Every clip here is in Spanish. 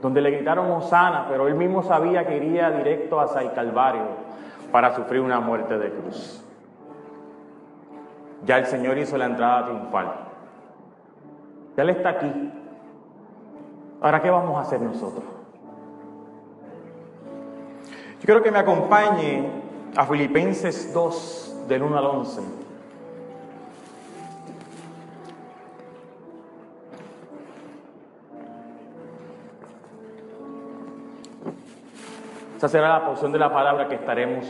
donde le gritaron Osana, pero él mismo sabía que iría directo hacia el Calvario para sufrir una muerte de cruz. Ya el Señor hizo la entrada triunfal. Ya Él está aquí. Ahora, ¿qué vamos a hacer nosotros? Yo quiero que me acompañe a Filipenses 2, del 1 al 11. Esa será la porción de la palabra que estaremos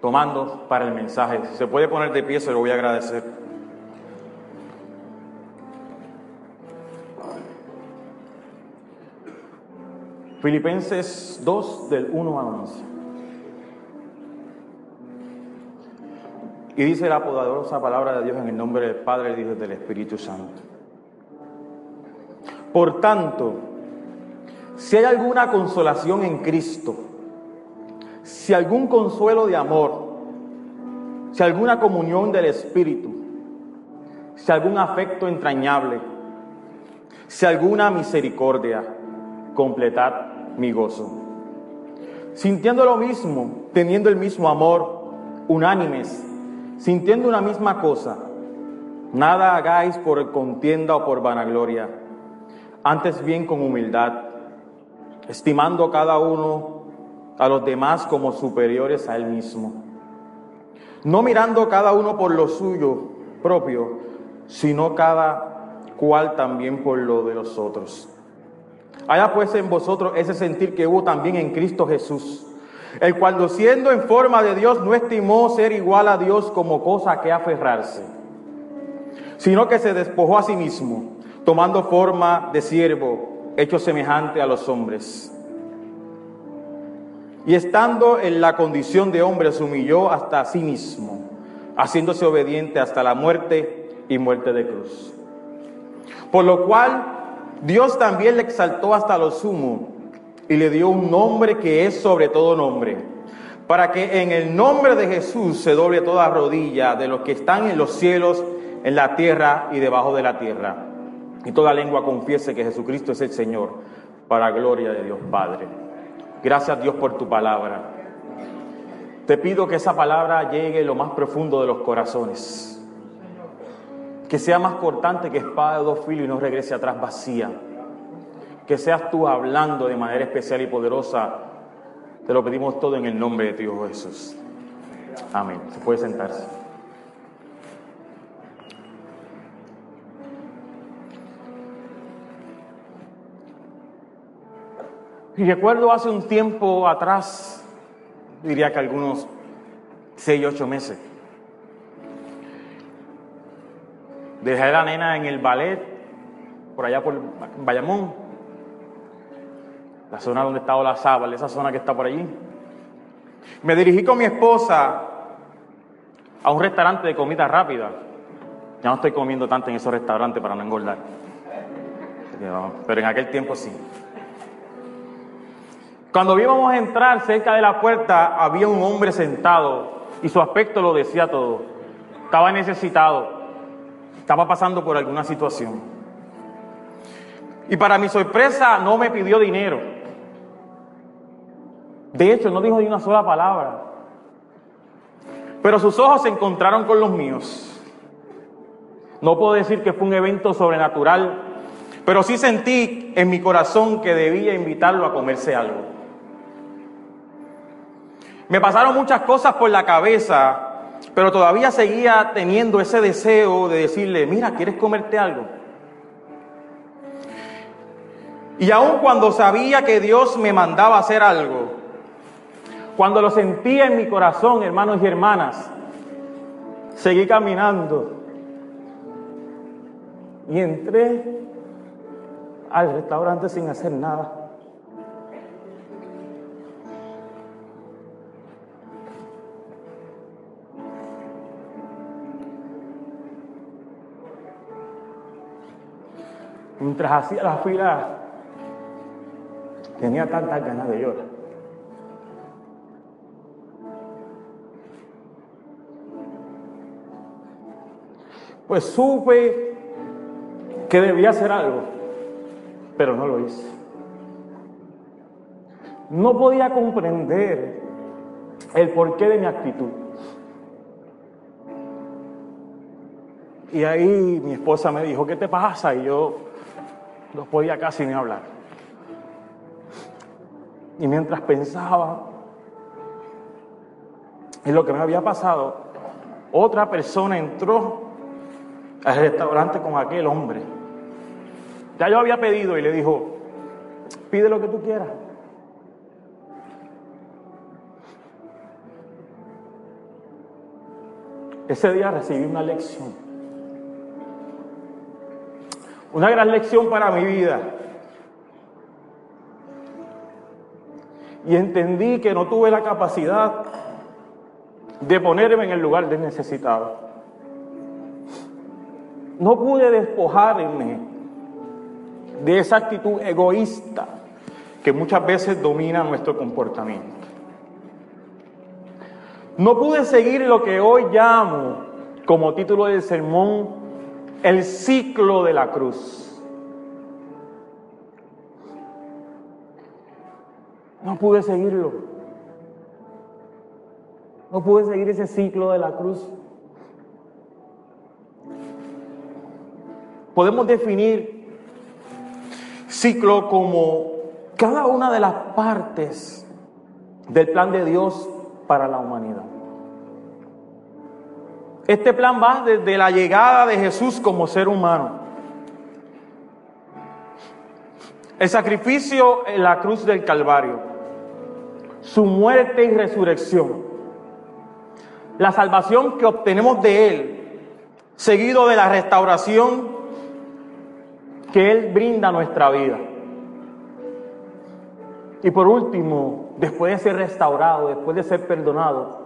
tomando para el mensaje. Si se puede poner de pie, se lo voy a agradecer. Filipenses 2 del 1 al 11. Y dice la poderosa palabra de Dios en el nombre del Padre, y del Espíritu Santo. Por tanto, si hay alguna consolación en Cristo, si algún consuelo de amor, si alguna comunión del Espíritu, si algún afecto entrañable, si alguna misericordia, completad mi gozo. Sintiendo lo mismo, teniendo el mismo amor, unánimes, sintiendo una misma cosa, nada hagáis por contienda o por vanagloria, antes bien con humildad estimando cada uno a los demás como superiores a él mismo, no mirando cada uno por lo suyo propio, sino cada cual también por lo de los otros. Haya pues en vosotros ese sentir que hubo también en Cristo Jesús, el cual siendo en forma de Dios no estimó ser igual a Dios como cosa que aferrarse, sino que se despojó a sí mismo, tomando forma de siervo hecho semejante a los hombres. Y estando en la condición de hombre, se humilló hasta sí mismo, haciéndose obediente hasta la muerte y muerte de cruz. Por lo cual Dios también le exaltó hasta lo sumo y le dio un nombre que es sobre todo nombre, para que en el nombre de Jesús se doble toda rodilla de los que están en los cielos, en la tierra y debajo de la tierra y toda lengua confiese que Jesucristo es el Señor, para gloria de Dios Padre. Gracias Dios por tu palabra. Te pido que esa palabra llegue lo más profundo de los corazones. Que sea más cortante que espada de dos filos y no regrese atrás vacía. Que seas tú hablando de manera especial y poderosa. Te lo pedimos todo en el nombre de Dios Jesús. Amén. Se puede sentarse. Y recuerdo hace un tiempo atrás, diría que algunos seis, ocho meses, dejé a la nena en el ballet, por allá por Bayamón, la zona donde estaba la sábal, esa zona que está por allí. Me dirigí con mi esposa a un restaurante de comida rápida. Ya no estoy comiendo tanto en esos restaurantes para no engordar. Pero en aquel tiempo sí. Cuando íbamos a entrar cerca de la puerta había un hombre sentado y su aspecto lo decía todo. Estaba necesitado, estaba pasando por alguna situación. Y para mi sorpresa no me pidió dinero. De hecho, no dijo ni una sola palabra. Pero sus ojos se encontraron con los míos. No puedo decir que fue un evento sobrenatural, pero sí sentí en mi corazón que debía invitarlo a comerse algo. Me pasaron muchas cosas por la cabeza, pero todavía seguía teniendo ese deseo de decirle, mira, ¿quieres comerte algo? Y aun cuando sabía que Dios me mandaba hacer algo, cuando lo sentía en mi corazón, hermanos y hermanas, seguí caminando y entré al restaurante sin hacer nada. Mientras hacía la fila, tenía tantas ganas de llorar. Pues supe que debía hacer algo, pero no lo hice. No podía comprender el porqué de mi actitud. Y ahí mi esposa me dijo, ¿qué te pasa? Y yo no podía casi ni hablar. Y mientras pensaba en lo que me había pasado, otra persona entró al restaurante con aquel hombre. Ya yo había pedido y le dijo, pide lo que tú quieras. Ese día recibí una lección. Una gran lección para mi vida. Y entendí que no tuve la capacidad de ponerme en el lugar del necesitado. No pude despojarme de esa actitud egoísta que muchas veces domina nuestro comportamiento. No pude seguir lo que hoy llamo como título del sermón el ciclo de la cruz. No pude seguirlo. No pude seguir ese ciclo de la cruz. Podemos definir ciclo como cada una de las partes del plan de Dios para la humanidad. Este plan va desde la llegada de Jesús como ser humano. El sacrificio en la cruz del Calvario. Su muerte y resurrección. La salvación que obtenemos de Él. Seguido de la restauración que Él brinda a nuestra vida. Y por último, después de ser restaurado, después de ser perdonado,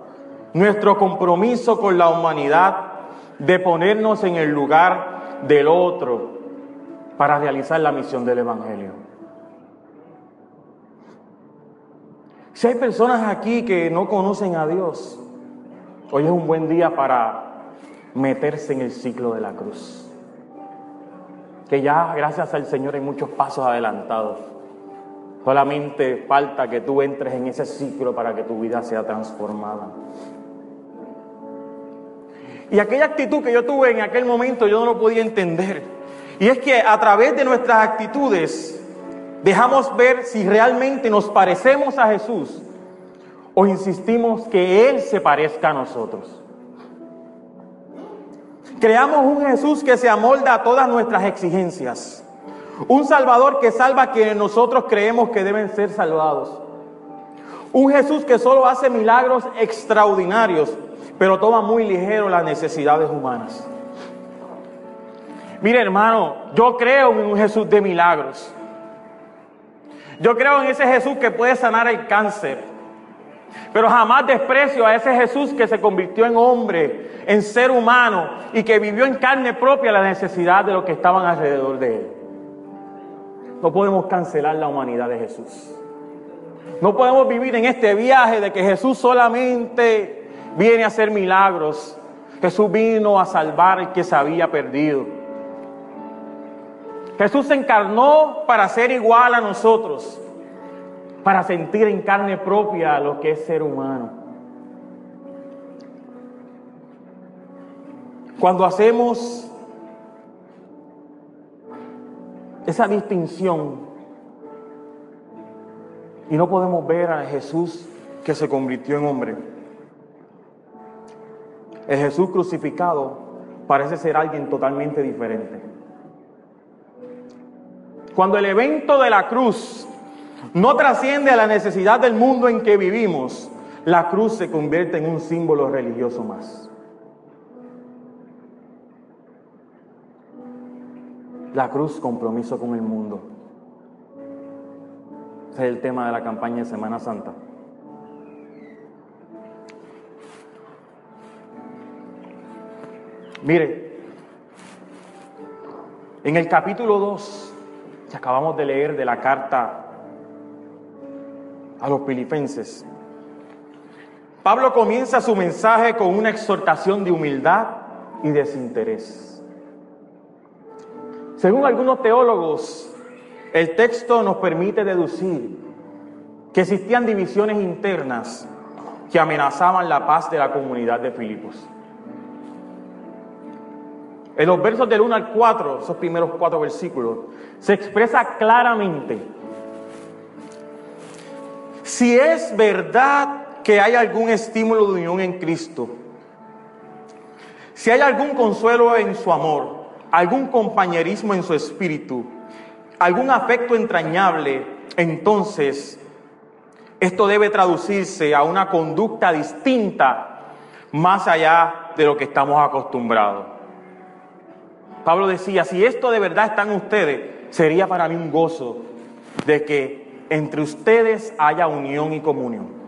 nuestro compromiso con la humanidad de ponernos en el lugar del otro para realizar la misión del Evangelio. Si hay personas aquí que no conocen a Dios, hoy es un buen día para meterse en el ciclo de la cruz. Que ya, gracias al Señor, hay muchos pasos adelantados. Solamente falta que tú entres en ese ciclo para que tu vida sea transformada. Y aquella actitud que yo tuve en aquel momento yo no lo podía entender. Y es que a través de nuestras actitudes dejamos ver si realmente nos parecemos a Jesús o insistimos que Él se parezca a nosotros. Creamos un Jesús que se amolda a todas nuestras exigencias. Un Salvador que salva a quienes nosotros creemos que deben ser salvados. Un Jesús que solo hace milagros extraordinarios, pero toma muy ligero las necesidades humanas. Mire hermano, yo creo en un Jesús de milagros. Yo creo en ese Jesús que puede sanar el cáncer. Pero jamás desprecio a ese Jesús que se convirtió en hombre, en ser humano y que vivió en carne propia la necesidad de los que estaban alrededor de él. No podemos cancelar la humanidad de Jesús. No podemos vivir en este viaje de que Jesús solamente viene a hacer milagros. Jesús vino a salvar al que se había perdido. Jesús se encarnó para ser igual a nosotros, para sentir en carne propia lo que es ser humano. Cuando hacemos esa distinción y no podemos ver a Jesús que se convirtió en hombre. El Jesús crucificado parece ser alguien totalmente diferente. Cuando el evento de la cruz no trasciende a la necesidad del mundo en que vivimos, la cruz se convierte en un símbolo religioso más. La cruz, compromiso con el mundo. Ese es el tema de la campaña de Semana Santa. Mire, en el capítulo 2 que acabamos de leer de la carta a los filipenses. Pablo comienza su mensaje con una exhortación de humildad y desinterés. Según algunos teólogos, el texto nos permite deducir que existían divisiones internas que amenazaban la paz de la comunidad de Filipos. En los versos del 1 al 4, esos primeros cuatro versículos, se expresa claramente si es verdad que hay algún estímulo de unión en Cristo, si hay algún consuelo en su amor, algún compañerismo en su espíritu, algún afecto entrañable, entonces esto debe traducirse a una conducta distinta más allá de lo que estamos acostumbrados. Pablo decía, si esto de verdad está en ustedes, sería para mí un gozo de que entre ustedes haya unión y comunión.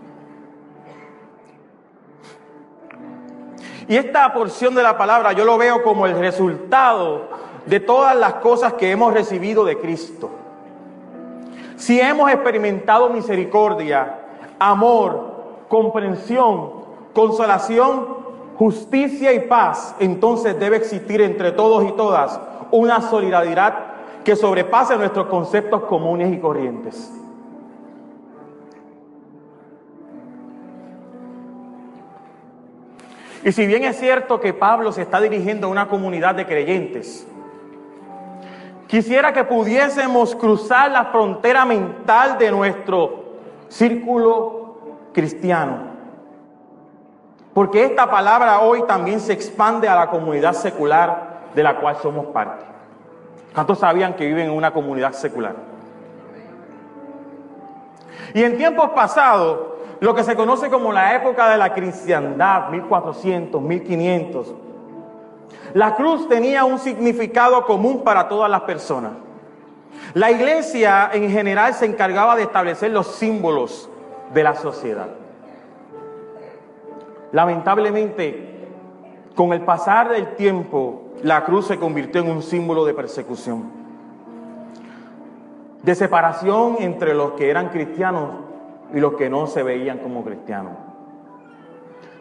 Y esta porción de la palabra yo lo veo como el resultado de todas las cosas que hemos recibido de Cristo. Si hemos experimentado misericordia, amor, comprensión, consolación justicia y paz, entonces debe existir entre todos y todas una solidaridad que sobrepase nuestros conceptos comunes y corrientes. Y si bien es cierto que Pablo se está dirigiendo a una comunidad de creyentes, quisiera que pudiésemos cruzar la frontera mental de nuestro círculo cristiano porque esta palabra hoy también se expande a la comunidad secular de la cual somos parte. ¿Cuántos sabían que viven en una comunidad secular? Y en tiempos pasados, lo que se conoce como la época de la cristiandad, 1400, 1500, la cruz tenía un significado común para todas las personas. La iglesia en general se encargaba de establecer los símbolos de la sociedad. Lamentablemente, con el pasar del tiempo, la cruz se convirtió en un símbolo de persecución, de separación entre los que eran cristianos y los que no se veían como cristianos.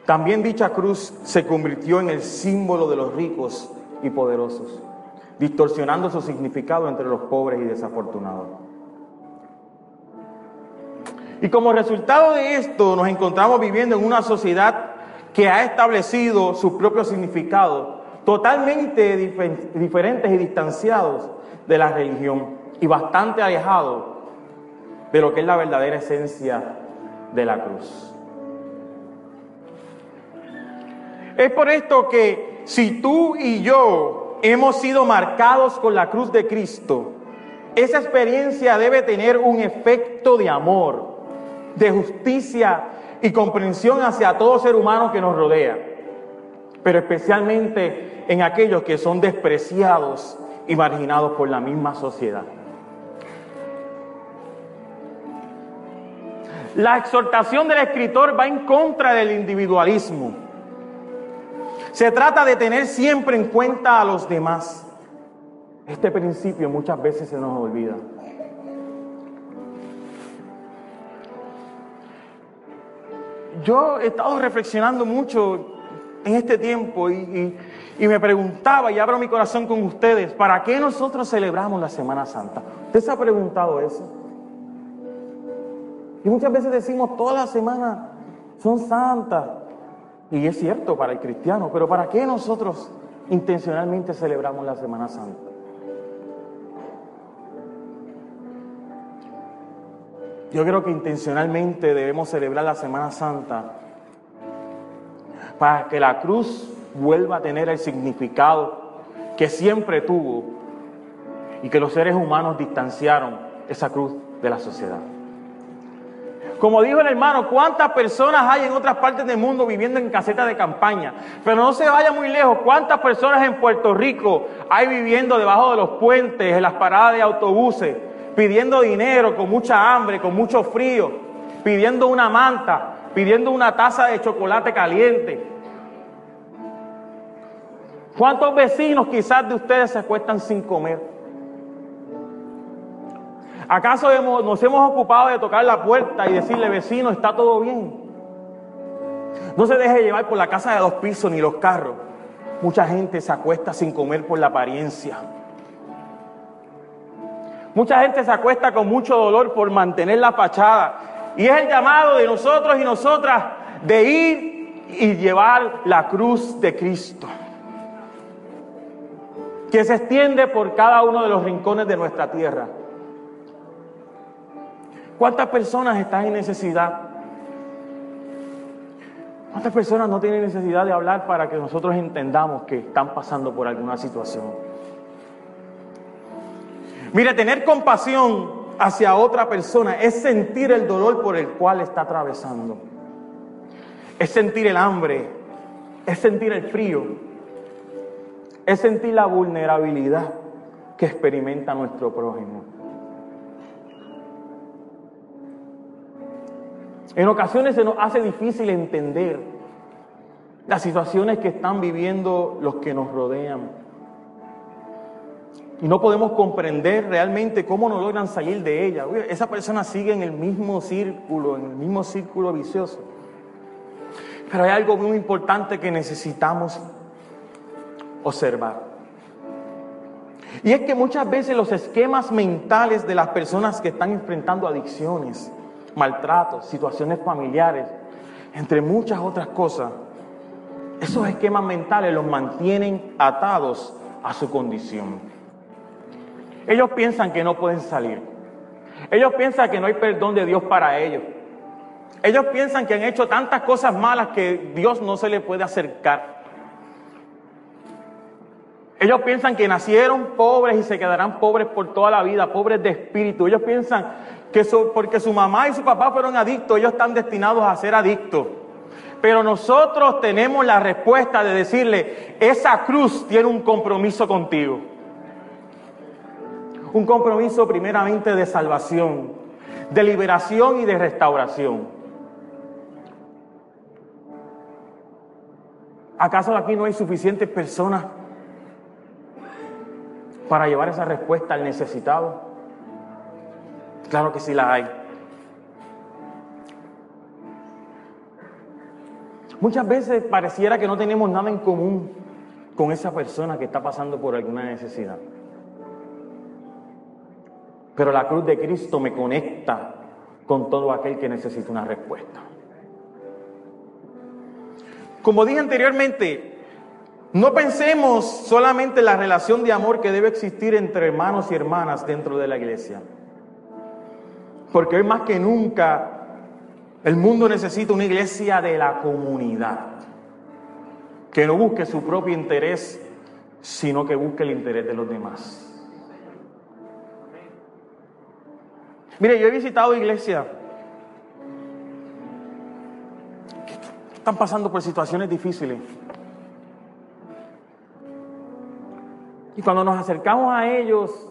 También dicha cruz se convirtió en el símbolo de los ricos y poderosos, distorsionando su significado entre los pobres y desafortunados. Y como resultado de esto nos encontramos viviendo en una sociedad que ha establecido su propio significado, totalmente diferentes y distanciados de la religión y bastante alejados de lo que es la verdadera esencia de la cruz. Es por esto que si tú y yo hemos sido marcados con la cruz de Cristo, esa experiencia debe tener un efecto de amor, de justicia y comprensión hacia todo ser humano que nos rodea, pero especialmente en aquellos que son despreciados y marginados por la misma sociedad. La exhortación del escritor va en contra del individualismo. Se trata de tener siempre en cuenta a los demás. Este principio muchas veces se nos olvida. yo he estado reflexionando mucho en este tiempo y, me preguntaba y abro mi corazón con ustedes, ¿para qué nosotros celebramos la Semana Santa? ¿Usted se ha preguntado eso? Y muchas veces decimos, todas las semanas son santas. Y es cierto para el cristiano, pero ¿para qué nosotros intencionalmente celebramos la Semana Santa? Yo creo que intencionalmente debemos celebrar la Semana Santa para que la cruz vuelva a tener el significado que siempre tuvo y que los seres humanos distanciaron esa cruz de la sociedad. Como dijo el hermano, ¿cuántas personas hay en otras partes del mundo viviendo en casetas de campaña? Pero no se vaya muy lejos, ¿cuántas personas en Puerto Rico hay viviendo debajo de los puentes, en las paradas de autobuses? pidiendo dinero, con mucha hambre, con mucho frío, pidiendo una manta, pidiendo una taza de chocolate caliente. ¿Cuántos vecinos quizás de ustedes se acuestan sin comer? ¿Acaso nos hemos ocupado de tocar la puerta y decirle, vecino, está todo bien? No se deje llevar por la casa de dos pisos ni los carros. Mucha gente se acuesta sin comer por la apariencia. Mucha gente se acuesta con mucho dolor por mantener la fachada. Y es el llamado de nosotros y nosotras de ir y llevar la cruz de Cristo. Que se extiende por cada uno de los rincones de nuestra tierra. ¿Cuántas personas están en necesidad? ¿Cuántas personas no tienen necesidad de hablar para que nosotros entendamos que están pasando por alguna situación? Mire, tener compasión hacia otra persona es sentir el dolor por el cual está atravesando. Es sentir el hambre, es sentir el frío, es sentir la vulnerabilidad que experimenta nuestro prójimo. En ocasiones se nos hace difícil entender las situaciones que están viviendo los que nos rodean. Y no podemos comprender realmente cómo no logran salir de ella. Esa persona sigue en el mismo círculo, en el mismo círculo vicioso. Pero hay algo muy importante que necesitamos observar. Y es que muchas veces los esquemas mentales de las personas que están enfrentando adicciones, maltratos, situaciones familiares, entre muchas otras cosas, esos esquemas mentales los mantienen atados a su condición. Ellos piensan que no pueden salir. Ellos piensan que no hay perdón de Dios para ellos. Ellos piensan que han hecho tantas cosas malas que Dios no se les puede acercar. Ellos piensan que nacieron pobres y se quedarán pobres por toda la vida, pobres de espíritu. Ellos piensan que porque su mamá y su papá fueron adictos, ellos están destinados a ser adictos. Pero nosotros tenemos la respuesta de decirle, esa cruz tiene un compromiso contigo. Un compromiso primeramente de salvación, de liberación y de restauración. ¿Acaso aquí no hay suficientes personas para llevar esa respuesta al necesitado? Claro que sí la hay. Muchas veces pareciera que no tenemos nada en común con esa persona que está pasando por alguna necesidad. Pero la cruz de Cristo me conecta con todo aquel que necesita una respuesta. Como dije anteriormente, no pensemos solamente en la relación de amor que debe existir entre hermanos y hermanas dentro de la iglesia. Porque hoy más que nunca el mundo necesita una iglesia de la comunidad, que no busque su propio interés, sino que busque el interés de los demás. Mire, yo he visitado iglesias que están pasando por situaciones difíciles. Y cuando nos acercamos a ellos,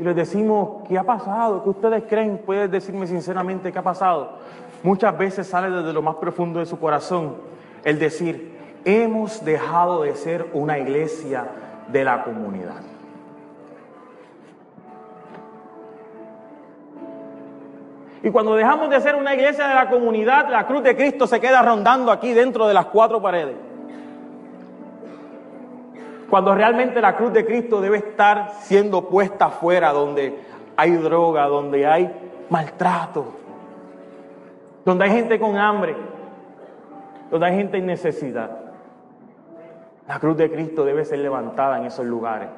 y les decimos, ¿qué ha pasado? ¿Qué ustedes creen? Puedes decirme sinceramente qué ha pasado. Muchas veces sale desde lo más profundo de su corazón el decir, hemos dejado de ser una iglesia de la comunidad. Y cuando dejamos de ser una iglesia de la comunidad, la cruz de Cristo se queda rondando aquí dentro de las cuatro paredes. Cuando realmente la cruz de Cristo debe estar siendo puesta afuera, donde hay droga, donde hay maltrato, donde hay gente con hambre, donde hay gente en necesidad. La cruz de Cristo debe ser levantada en esos lugares.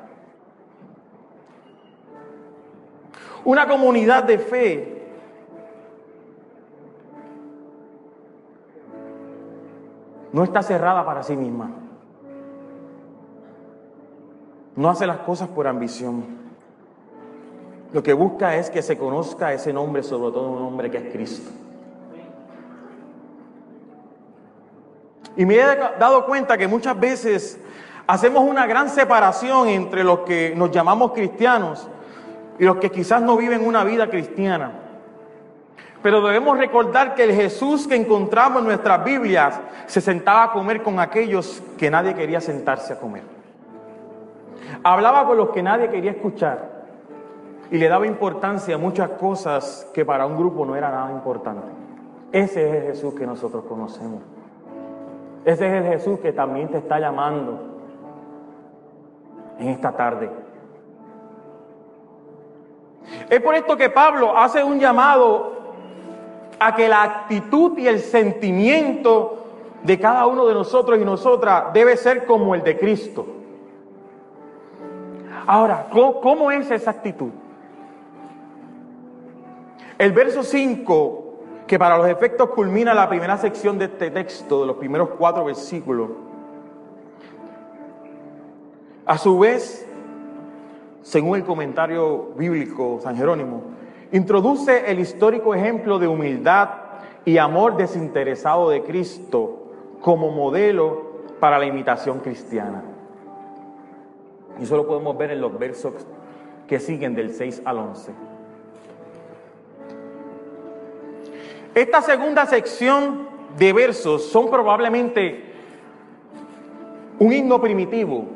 Una comunidad de fe no está cerrada para sí misma. No hace las cosas por ambición. Lo que busca es que se conozca ese nombre, sobre todo un nombre que es Cristo. Y me he dado cuenta que muchas veces hacemos una gran separación entre los que nos llamamos cristianos y los que quizás no viven una vida cristiana. Pero debemos recordar que el Jesús que encontramos en nuestras Biblias se sentaba a comer con aquellos que nadie quería sentarse a comer. Hablaba con los que nadie quería escuchar. y le daba importancia a muchas cosas que para un grupo no era nada importante. Ese es el Jesús que nosotros conocemos. Ese es el Jesús que también te está llamando en esta tarde. Es por esto que Pablo hace un llamado a que la actitud y el sentimiento de cada uno de nosotros y nosotras debe ser como el de Cristo. Ahora, ¿cómo, es esa actitud? El verso 5, que para los efectos culmina la primera sección de este texto, de los primeros cuatro versículos, a su vez, según el comentario bíblico San Jerónimo, introduce el histórico ejemplo de humildad y amor desinteresado de Cristo como modelo para la imitación cristiana. Y eso lo podemos ver en los versos que siguen del 6 al 11. Esta segunda sección de versos son probablemente un himno primitivo,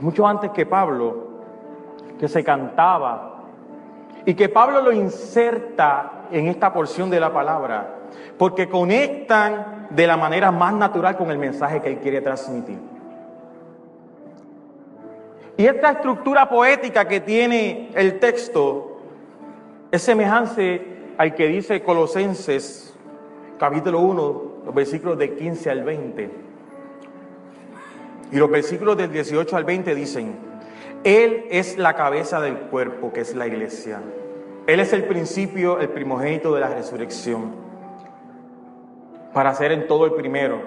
mucho antes que Pablo, que se cantaba y que Pablo lo inserta en esta porción de la palabra, porque conectan de la manera más natural con el mensaje que él quiere transmitir. Y esta estructura poética que tiene el texto es semejante al que dice Colosenses capítulo 1, los versículos de 15 al 20. Y los versículos del 18 al 20 dicen, Él es la cabeza del cuerpo, que es la iglesia. Él es el principio, el primogénito de la resurrección, para ser en todo el primero,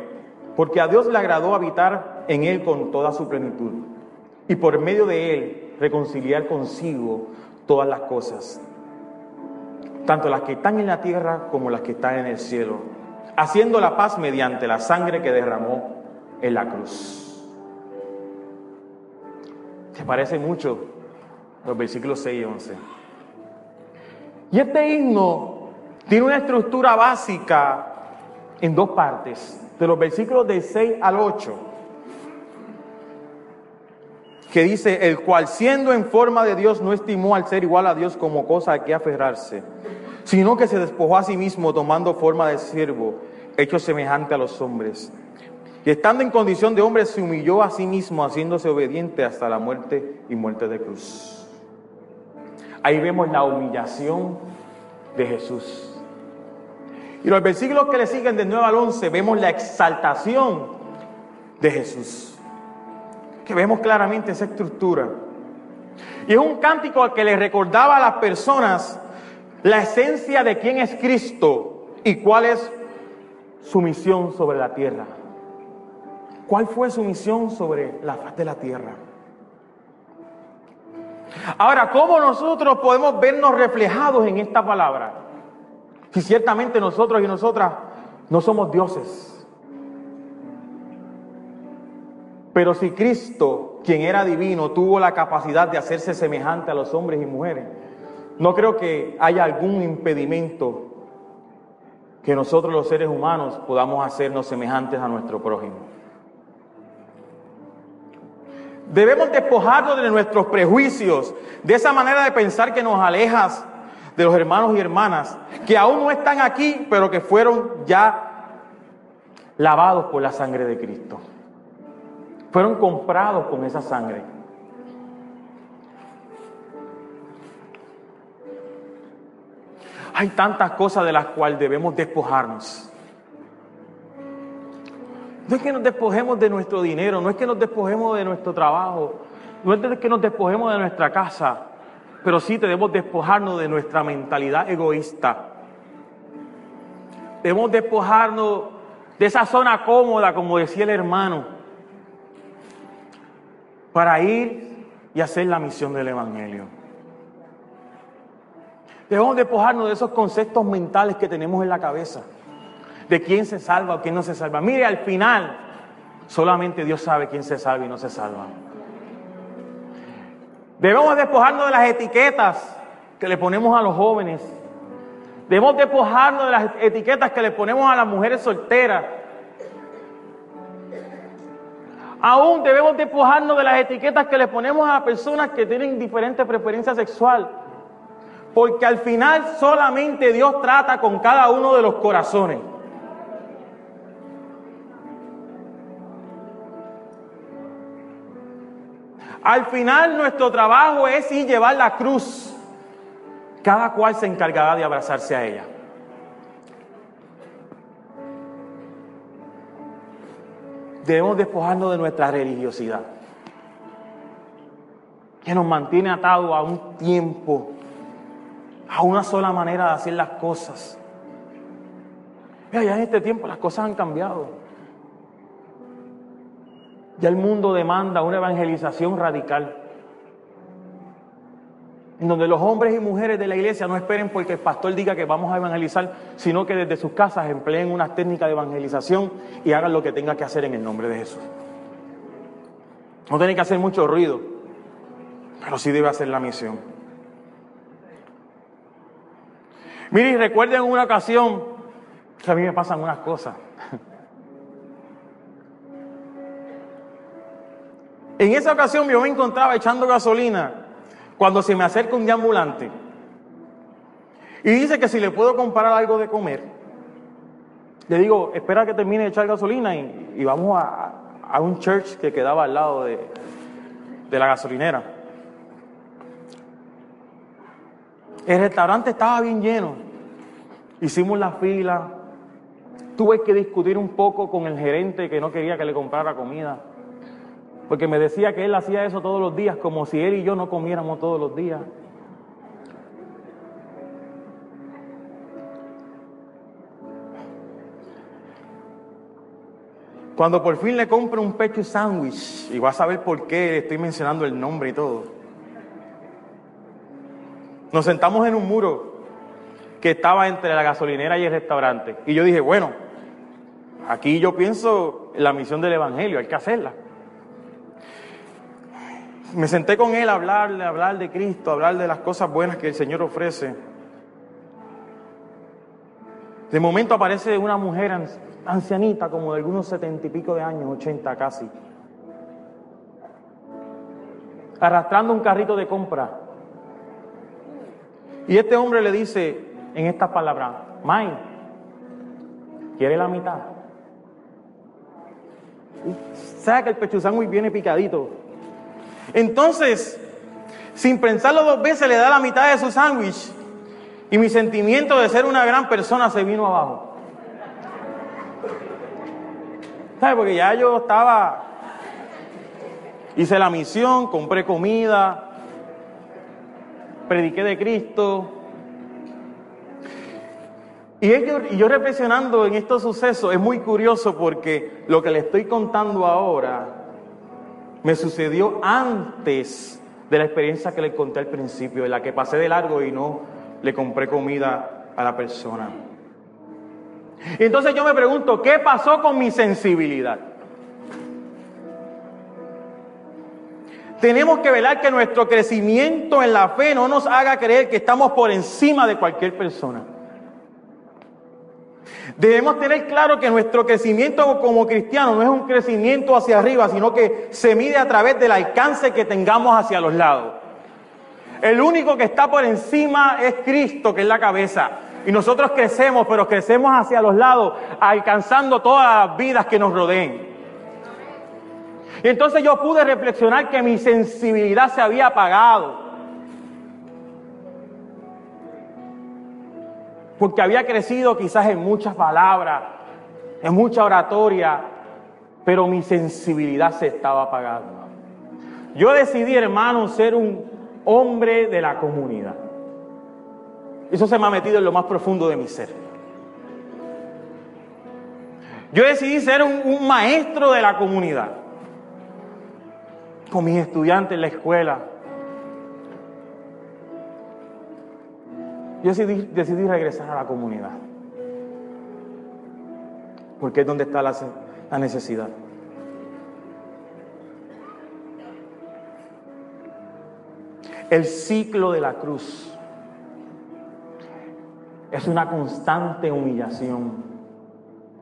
porque a Dios le agradó habitar en Él con toda su plenitud y por medio de él reconciliar consigo todas las cosas, tanto las que están en la tierra como las que están en el cielo, haciendo la paz mediante la sangre que derramó en la cruz. Se parece mucho los versículos 6 y 11. Y este himno tiene una estructura básica en dos partes, de los versículos del 6 al 8 que dice, el cual siendo en forma de Dios no estimó al ser igual a Dios como cosa a que aferrarse, sino que se despojó a sí mismo tomando forma de siervo, hecho semejante a los hombres. Y estando en condición de hombre se humilló a sí mismo, haciéndose obediente hasta la muerte y muerte de cruz. Ahí vemos la humillación de Jesús. Y los versículos que le siguen de 9 al 11 vemos la exaltación de Jesús vemos claramente esa estructura. Y es un cántico al que le recordaba a las personas la esencia de quién es Cristo y cuál es su misión sobre la tierra. ¿Cuál fue su misión sobre la faz de la tierra? Ahora, ¿cómo nosotros podemos vernos reflejados en esta palabra? Si ciertamente nosotros y nosotras no somos dioses. Pero si Cristo, quien era divino, tuvo la capacidad de hacerse semejante a los hombres y mujeres, no creo que haya algún impedimento que nosotros los seres humanos podamos hacernos semejantes a nuestro prójimo. Debemos despojarnos de nuestros prejuicios, de esa manera de pensar que nos alejas de los hermanos y hermanas que aún no están aquí, pero que fueron ya lavados por la sangre de Cristo. Fueron comprados con esa sangre. Hay tantas cosas de las cuales debemos despojarnos. No es que nos despojemos de nuestro dinero, no es que nos despojemos de nuestro trabajo, no es que nos despojemos de nuestra casa, pero sí debemos despojarnos de nuestra mentalidad egoísta. Debemos despojarnos de esa zona cómoda, como decía el hermano para ir y hacer la misión del Evangelio. Debemos despojarnos de esos conceptos mentales que tenemos en la cabeza, de quién se salva o quién no se salva. Mire, al final, solamente Dios sabe quién se salva y no se salva. Debemos despojarnos de las etiquetas que le ponemos a los jóvenes. Debemos despojarnos de las etiquetas que le ponemos a las mujeres solteras Aún debemos despojarnos de las etiquetas que le ponemos a personas que tienen diferente preferencia sexual. Porque al final solamente Dios trata con cada uno de los corazones. Al final nuestro trabajo es ir llevar la cruz. Cada cual se encargará de abrazarse a ella. Debemos despojarnos de nuestra religiosidad, que nos mantiene atados a un tiempo, a una sola manera de hacer las cosas. Ya en este tiempo las cosas han cambiado. Ya el mundo demanda una evangelización radical. En donde los hombres y mujeres de la iglesia no esperen porque el pastor diga que vamos a evangelizar, sino que desde sus casas empleen una técnica de evangelización y hagan lo que tenga que hacer en el nombre de Jesús. No tienen que hacer mucho ruido, pero sí debe hacer la misión. Miren, recuerden una ocasión que a mí me pasan unas cosas. En esa ocasión yo me encontraba echando gasolina cuando se me acerca un ambulante y dice que si le puedo comprar algo de comer. Le digo, espera que termine de echar gasolina y, vamos a, un church que quedaba al lado de, de la gasolinera. El restaurante estaba bien lleno. Hicimos la fila. Tuve que discutir un poco con el gerente que no quería que le comprara comida porque me decía que él hacía eso todos los días, como si él y yo no comiéramos todos los días. Cuando por fin le compro un pecho sándwich, y vas a saber por qué estoy mencionando el nombre y todo. Nos sentamos en un muro que estaba entre la gasolinera y el restaurante. Y yo dije, bueno, aquí yo pienso en la misión del Evangelio, hay que hacerla me senté con él a hablarle, a hablar de Cristo, a hablar de las cosas buenas que el Señor ofrece. De momento aparece una mujer ancianita, como de algunos setenta y pico de años, ochenta casi, arrastrando un carrito de compra. Y este hombre le dice en estas palabras, May, ¿quiere la mitad? que el pechuzán muy viene picadito. Entonces, sin pensarlo dos veces, le da la mitad de su sándwich y mi sentimiento de ser una gran persona se vino abajo. ¿Sabes? Porque ya yo estaba, hice la misión, compré comida, prediqué de Cristo. Y yo, y yo reflexionando en estos sucesos es muy curioso porque lo que le estoy contando ahora me sucedió antes de la experiencia que le conté al principio, en la que pasé de largo y no le compré comida a la persona. Entonces yo me pregunto, ¿qué pasó con mi sensibilidad? Tenemos que velar que nuestro crecimiento en la fe no nos haga creer que estamos por encima de cualquier persona. Debemos tener claro que nuestro crecimiento como cristianos no es un crecimiento hacia arriba, sino que se mide a través del alcance que tengamos hacia los lados. El único que está por encima es Cristo, que es la cabeza. Y nosotros crecemos, pero crecemos hacia los lados, alcanzando todas las vidas que nos rodeen. Y entonces yo pude reflexionar que mi sensibilidad se había apagado. Porque había crecido quizás en muchas palabras, en mucha oratoria, pero mi sensibilidad se estaba apagando. Yo decidí, hermano, ser un hombre de la comunidad. Eso se me ha metido en lo más profundo de mi ser. Yo decidí ser un, maestro de la comunidad. Con mis estudiantes en la escuela, Yo decidí, regresar a la comunidad. Porque es donde está la, necesidad. El ciclo de la cruz es una constante humillación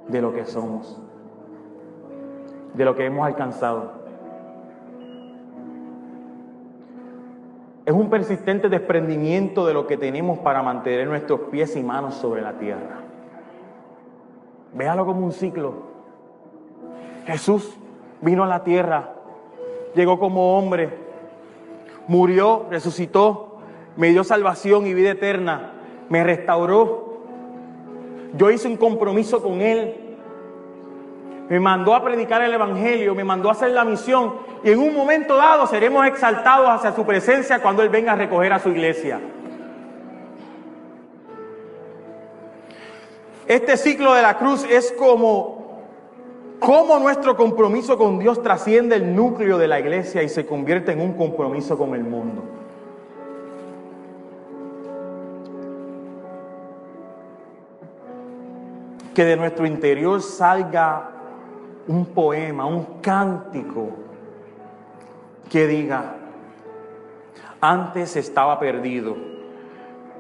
de lo que somos, de lo que hemos alcanzado. Es un persistente desprendimiento de lo que tenemos para mantener nuestros pies y manos sobre la tierra. Véalo como un ciclo. Jesús vino a la tierra, llegó como hombre, murió, resucitó, me dio salvación y vida eterna, me restauró. Yo hice un compromiso con Él, me mandó a predicar el Evangelio, me mandó a hacer la misión y en un momento dado seremos exaltados hacia su presencia cuando Él venga a recoger a su iglesia. Este ciclo de la cruz es como, como nuestro compromiso con Dios trasciende el núcleo de la iglesia y se convierte en un compromiso con el mundo. Que de nuestro interior salga un poema, un cántico que diga, antes estaba perdido,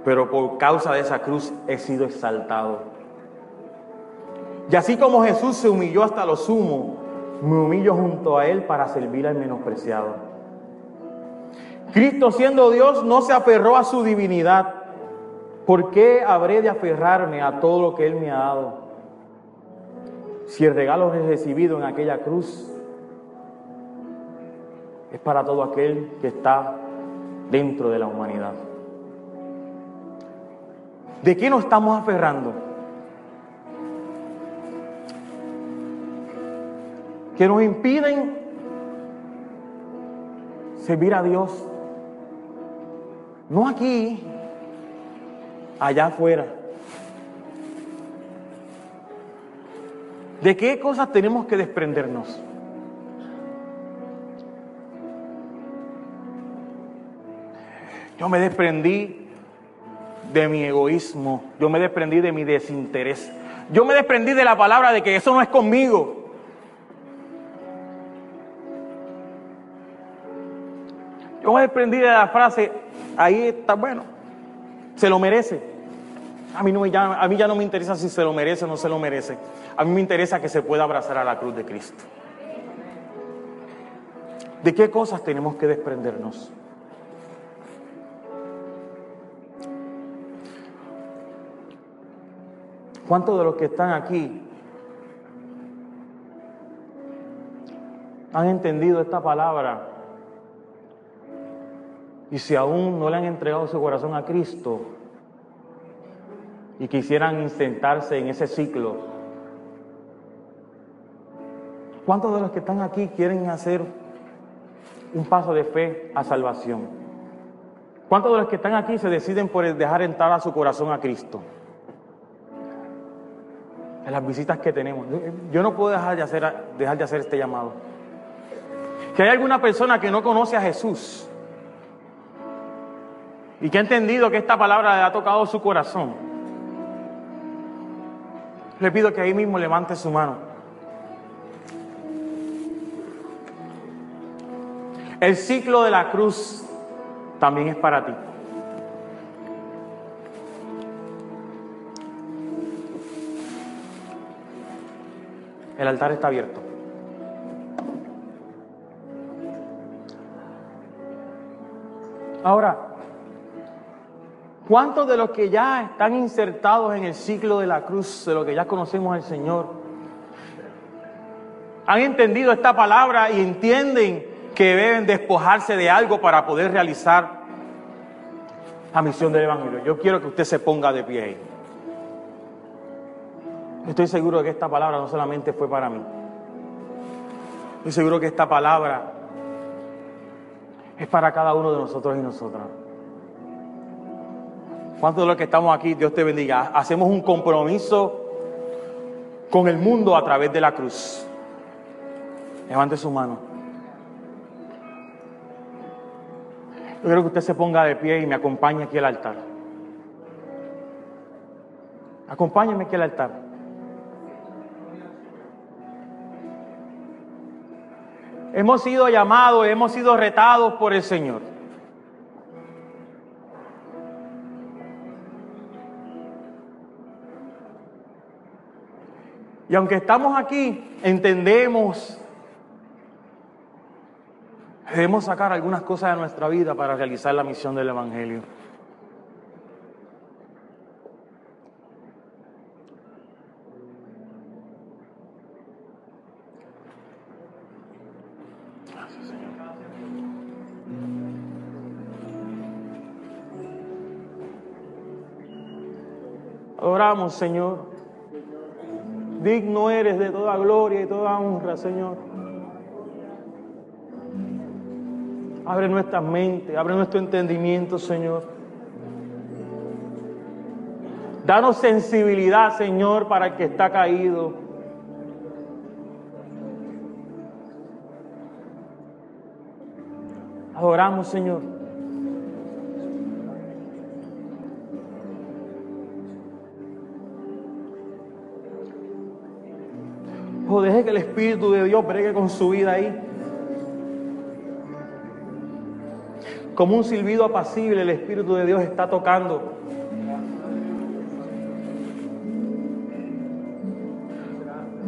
pero por causa de esa cruz he sido exaltado. Y así como Jesús se humilló hasta lo sumo, me humillo junto a Él para servir al menospreciado. Cristo siendo Dios no se aferró a su divinidad. ¿Por qué habré de aferrarme a todo lo que Él me ha dado? Si el regalo es recibido en aquella cruz es para todo aquel que está dentro de la humanidad. ¿De qué nos estamos aferrando? Que nos impiden servir a Dios. No aquí, allá afuera. ¿De qué cosas tenemos que desprendernos? Yo me desprendí de mi egoísmo, yo me desprendí de mi desinterés, yo me desprendí de la palabra de que eso no es conmigo. Yo me desprendí de la frase, ahí está bueno, se lo merece. A mí, no, ya, a mí ya no me interesa si se lo merece o no se lo merece. A mí me interesa que se pueda abrazar a la cruz de Cristo. ¿De qué cosas tenemos que desprendernos? ¿Cuántos de los que están aquí han entendido esta palabra? Y si aún no le han entregado su corazón a Cristo y quisieran intentarse en ese ciclo, ¿cuántos de los que están aquí quieren hacer un paso de fe a salvación? ¿Cuántos de los que están aquí se deciden por dejar entrar a su corazón a Cristo? en las visitas que tenemos. Yo no puedo dejar de hacer, dejar de hacer este llamado. Que hay alguna persona que no conoce a Jesús y que ha entendido que esta palabra le ha tocado su corazón. Le pido que ahí mismo levante su mano. El ciclo de la cruz también es para ti. El altar está abierto. Ahora, ¿cuántos de los que ya están insertados en el ciclo de la cruz, de lo que ya conocemos al Señor, han entendido esta palabra y entienden que deben despojarse de algo para poder realizar la misión del Evangelio? Yo quiero que usted se ponga de pie ahí. Estoy seguro de que esta palabra no solamente fue para mí. Estoy seguro que esta palabra es para cada uno de nosotros y nosotras. ¿Cuántos de los que estamos aquí, Dios te bendiga, hacemos un compromiso con el mundo a través de la cruz? Levante su mano. Yo quiero que usted se ponga de pie y me acompañe aquí al altar. Acompáñeme aquí al altar. Hemos sido llamados, hemos sido retados por el Señor. Y aunque estamos aquí, entendemos Debemos sacar algunas cosas de nuestra vida para realizar la misión del Evangelio. Gracias, Señor. Digno eres de toda gloria y toda honra, Señor. Abre nuestra mente, abre nuestro entendimiento, Señor. Danos sensibilidad, Señor, para el que está caído. Adoramos, Señor. Espíritu de Dios bregue con su vida ahí. Como un silbido apacible, el Espíritu de Dios está tocando.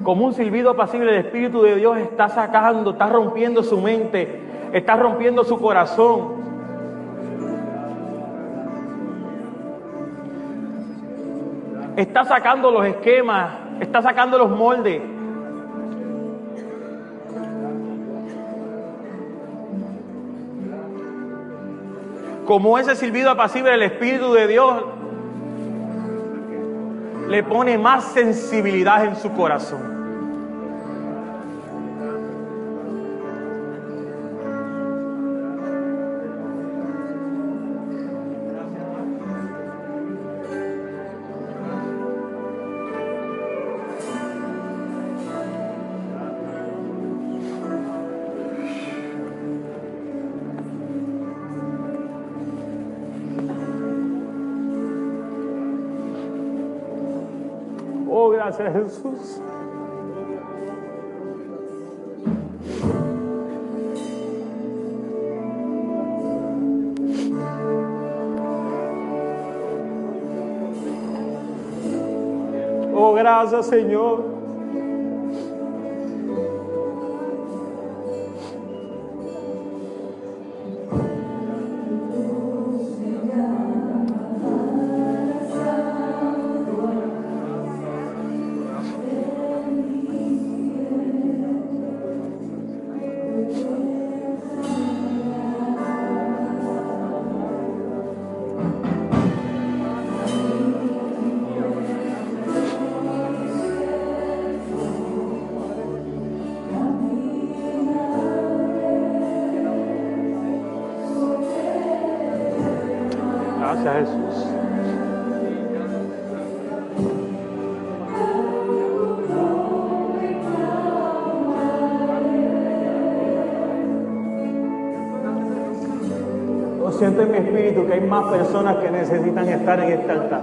Como un silbido apacible, el Espíritu de Dios está sacando, está rompiendo su mente, está rompiendo su corazón. Está sacando los esquemas, está sacando los moldes. Como ese silbido apacible del Espíritu de Dios le pone más sensibilidad en su corazón. Oh, gracias Jesús. Oh, gracias Señor. Más personas que necesitan estar en este altar.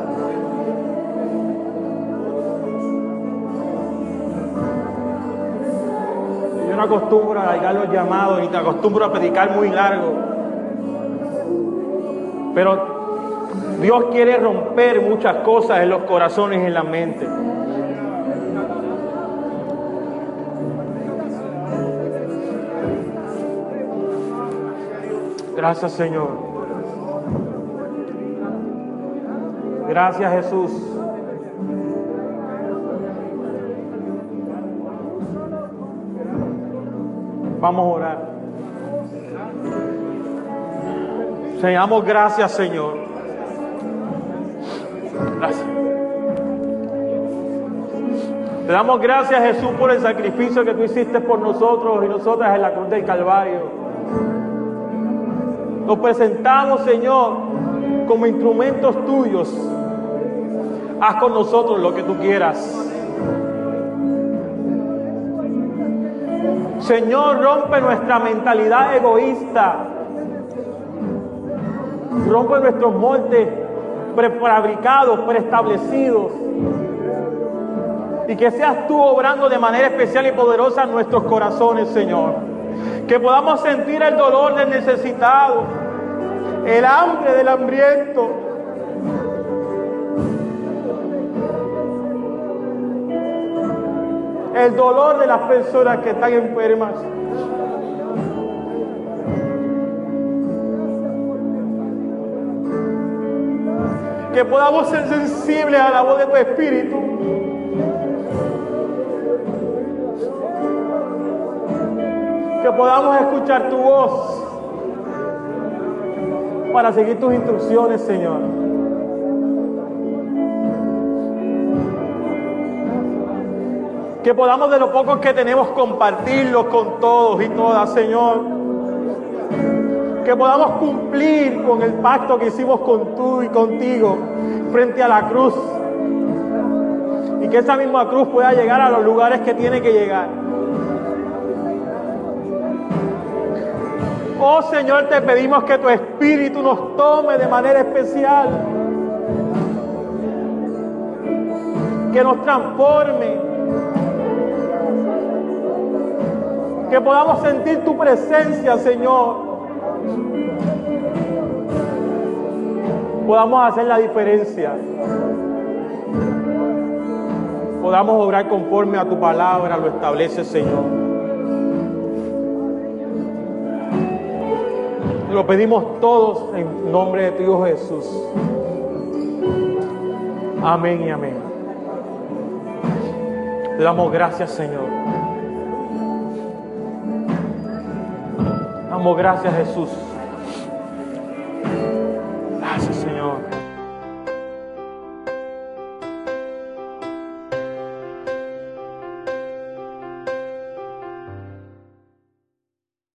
Yo no acostumbro a alargar los llamados ni te acostumbro a predicar muy largo. Pero Dios quiere romper muchas cosas en los corazones y en la mente. Gracias Señor. Gracias Jesús. Vamos a orar. Señamos gracias Señor. Gracias. Te damos gracias Jesús por el sacrificio que tú hiciste por nosotros y nosotras en la cruz del Calvario. Nos presentamos, Señor, como instrumentos tuyos. Haz con nosotros lo que tú quieras. Señor, rompe nuestra mentalidad egoísta. Rompe nuestros moldes prefabricados, preestablecidos. Y que seas tú obrando de manera especial y poderosa en nuestros corazones, Señor. Que podamos sentir el dolor del necesitado, el hambre del hambriento. el dolor de las personas que están enfermas. Que podamos ser sensibles a la voz de tu espíritu. Que podamos escuchar tu voz para seguir tus instrucciones, Señor. Que podamos de lo pocos que tenemos compartirlos con todos y todas, Señor. Que podamos cumplir con el pacto que hicimos con tú y contigo frente a la cruz. Y que esa misma cruz pueda llegar a los lugares que tiene que llegar. Oh Señor, te pedimos que tu Espíritu nos tome de manera especial. Que nos transforme. Que podamos sentir tu presencia, Señor. Podamos hacer la diferencia. Podamos obrar conforme a tu palabra, lo establece, Señor. Lo pedimos todos en nombre de tu Hijo Jesús. Amén y amén. Le damos gracias, Señor. Damos gracias, Jesús.